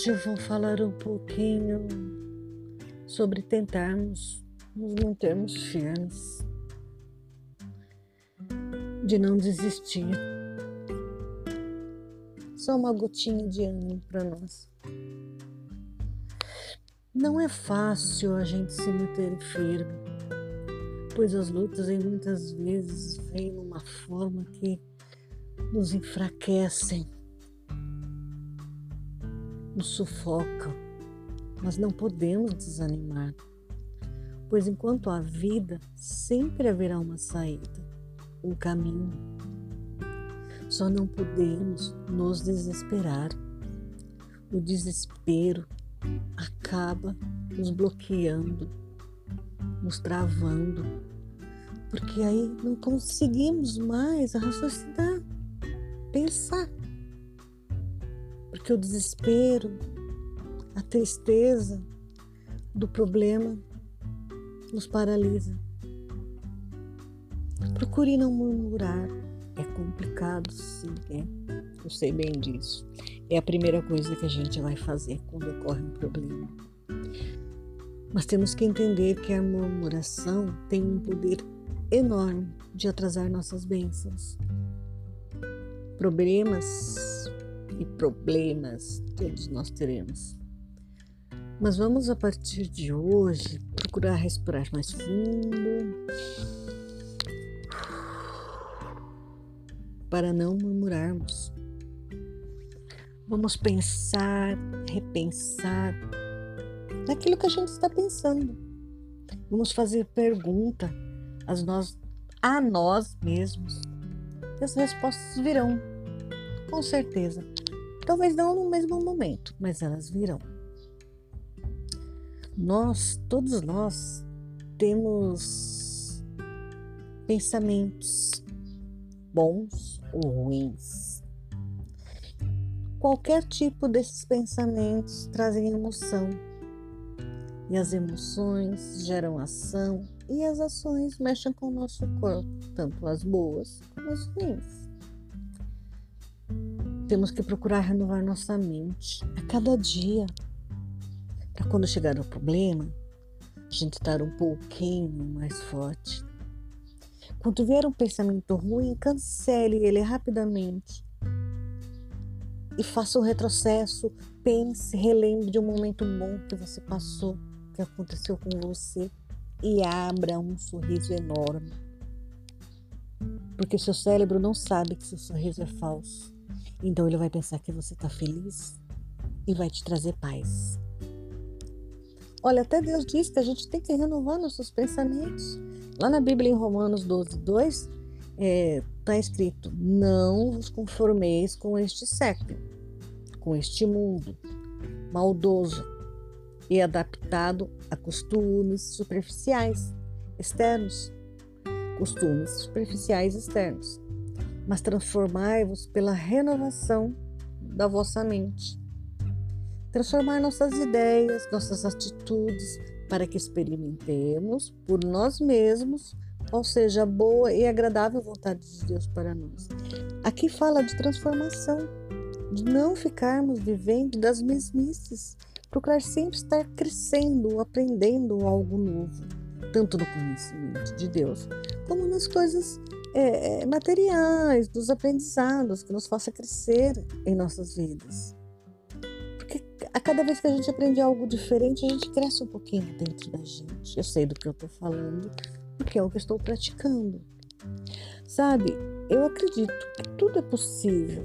Hoje eu vou falar um pouquinho sobre tentarmos nos mantermos firmes, de não desistir. Só uma gotinha de ânimo para nós. Não é fácil a gente se manter firme, pois as lutas muitas vezes vêm numa forma que nos enfraquecem nos sufocam, mas não podemos desanimar, pois enquanto há vida, sempre haverá uma saída, um caminho. Só não podemos nos desesperar. O desespero acaba nos bloqueando, nos travando, porque aí não conseguimos mais raciocinar, pensar porque o desespero, a tristeza do problema nos paralisa. Procure não murmurar. É complicado, sim, é. Eu sei bem disso. É a primeira coisa que a gente vai fazer quando ocorre um problema. Mas temos que entender que a murmuração tem um poder enorme de atrasar nossas bênçãos. Problemas e problemas todos nós teremos. Mas vamos a partir de hoje procurar respirar mais fundo para não murmurarmos. Vamos pensar, repensar naquilo que a gente está pensando. Vamos fazer pergunta a nós, a nós mesmos. E as respostas virão, com certeza. Talvez não no mesmo momento, mas elas virão. Nós, todos nós, temos pensamentos bons ou ruins. Qualquer tipo desses pensamentos trazem emoção. E as emoções geram ação e as ações mexem com o nosso corpo, tanto as boas como as ruins. Temos que procurar renovar nossa mente a cada dia, para quando chegar o problema, a gente estar um pouquinho mais forte. Quando vier um pensamento ruim, cancele ele rapidamente e faça um retrocesso. Pense, relembre de um momento bom que você passou, que aconteceu com você e abra um sorriso enorme. Porque seu cérebro não sabe que seu sorriso é falso. Então ele vai pensar que você está feliz e vai te trazer paz. Olha, até Deus diz que a gente tem que renovar nossos pensamentos. Lá na Bíblia, em Romanos 12, 2, está é, tá escrito: Não vos conformeis com este século, com este mundo maldoso e adaptado a costumes superficiais externos. Costumes superficiais externos mas transformai-vos pela renovação da vossa mente. Transformar nossas ideias, nossas atitudes, para que experimentemos por nós mesmos qual seja a boa e agradável vontade de Deus para nós. Aqui fala de transformação, de não ficarmos vivendo das mesmices, procurar sempre estar crescendo, aprendendo algo novo, tanto no conhecimento de Deus, como nas coisas é, é, materiais, dos aprendizados que nos faça crescer em nossas vidas. Porque a cada vez que a gente aprende algo diferente, a gente cresce um pouquinho dentro da gente. Eu sei do que eu estou falando, porque é o que eu estou praticando. Sabe, eu acredito que tudo é possível.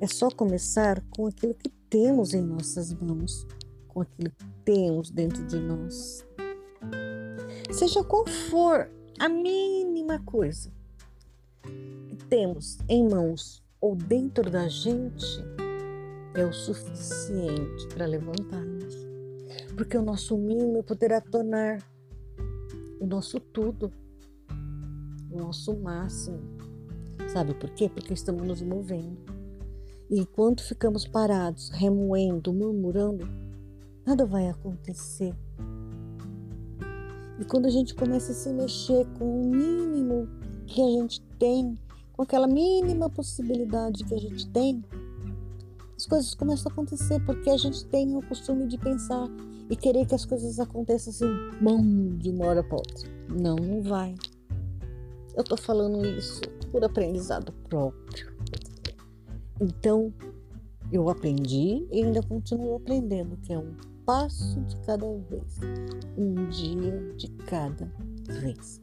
É só começar com aquilo que temos em nossas mãos, com aquilo que temos dentro de nós. Seja qual for a mínima coisa que temos em mãos ou dentro da gente é o suficiente para levantarmos. Porque o nosso mínimo poderá tornar o nosso tudo, o nosso máximo. Sabe por quê? Porque estamos nos movendo. E enquanto ficamos parados, remoendo, murmurando, nada vai acontecer e quando a gente começa a se mexer com o mínimo que a gente tem, com aquela mínima possibilidade que a gente tem, as coisas começam a acontecer, porque a gente tem o costume de pensar e querer que as coisas aconteçam assim, bom, de uma hora para outra. Não, não vai. Eu tô falando isso por aprendizado próprio. Então, eu aprendi e ainda continuo aprendendo, que é um passo de cada vez, um dia de cada vez.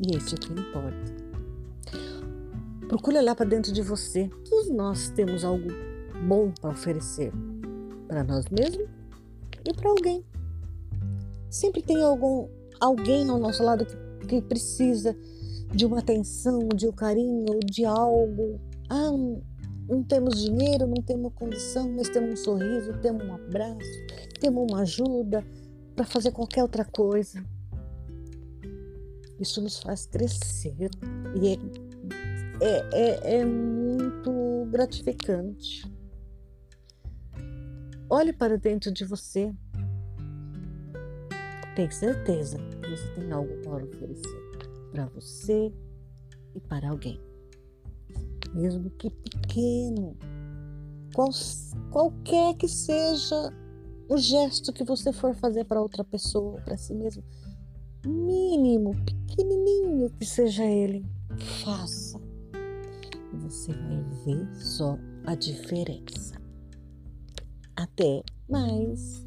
E esse é o que importa. Procure olhar para dentro de você. Todos nós temos algo bom para oferecer para nós mesmos e para alguém. Sempre tem algum, alguém ao nosso lado que, que precisa de uma atenção, de um carinho, de algo. Ah, não temos dinheiro, não temos condição, mas temos um sorriso, temos um abraço, temos uma ajuda para fazer qualquer outra coisa. Isso nos faz crescer e é, é, é, é muito gratificante. Olhe para dentro de você. Tenha certeza que você tem algo para oferecer para você e para alguém mesmo que pequeno, qual, qualquer que seja o gesto que você for fazer para outra pessoa, para si mesmo, mínimo, pequenininho que seja ele, faça. E você vai ver só a diferença. Até mais.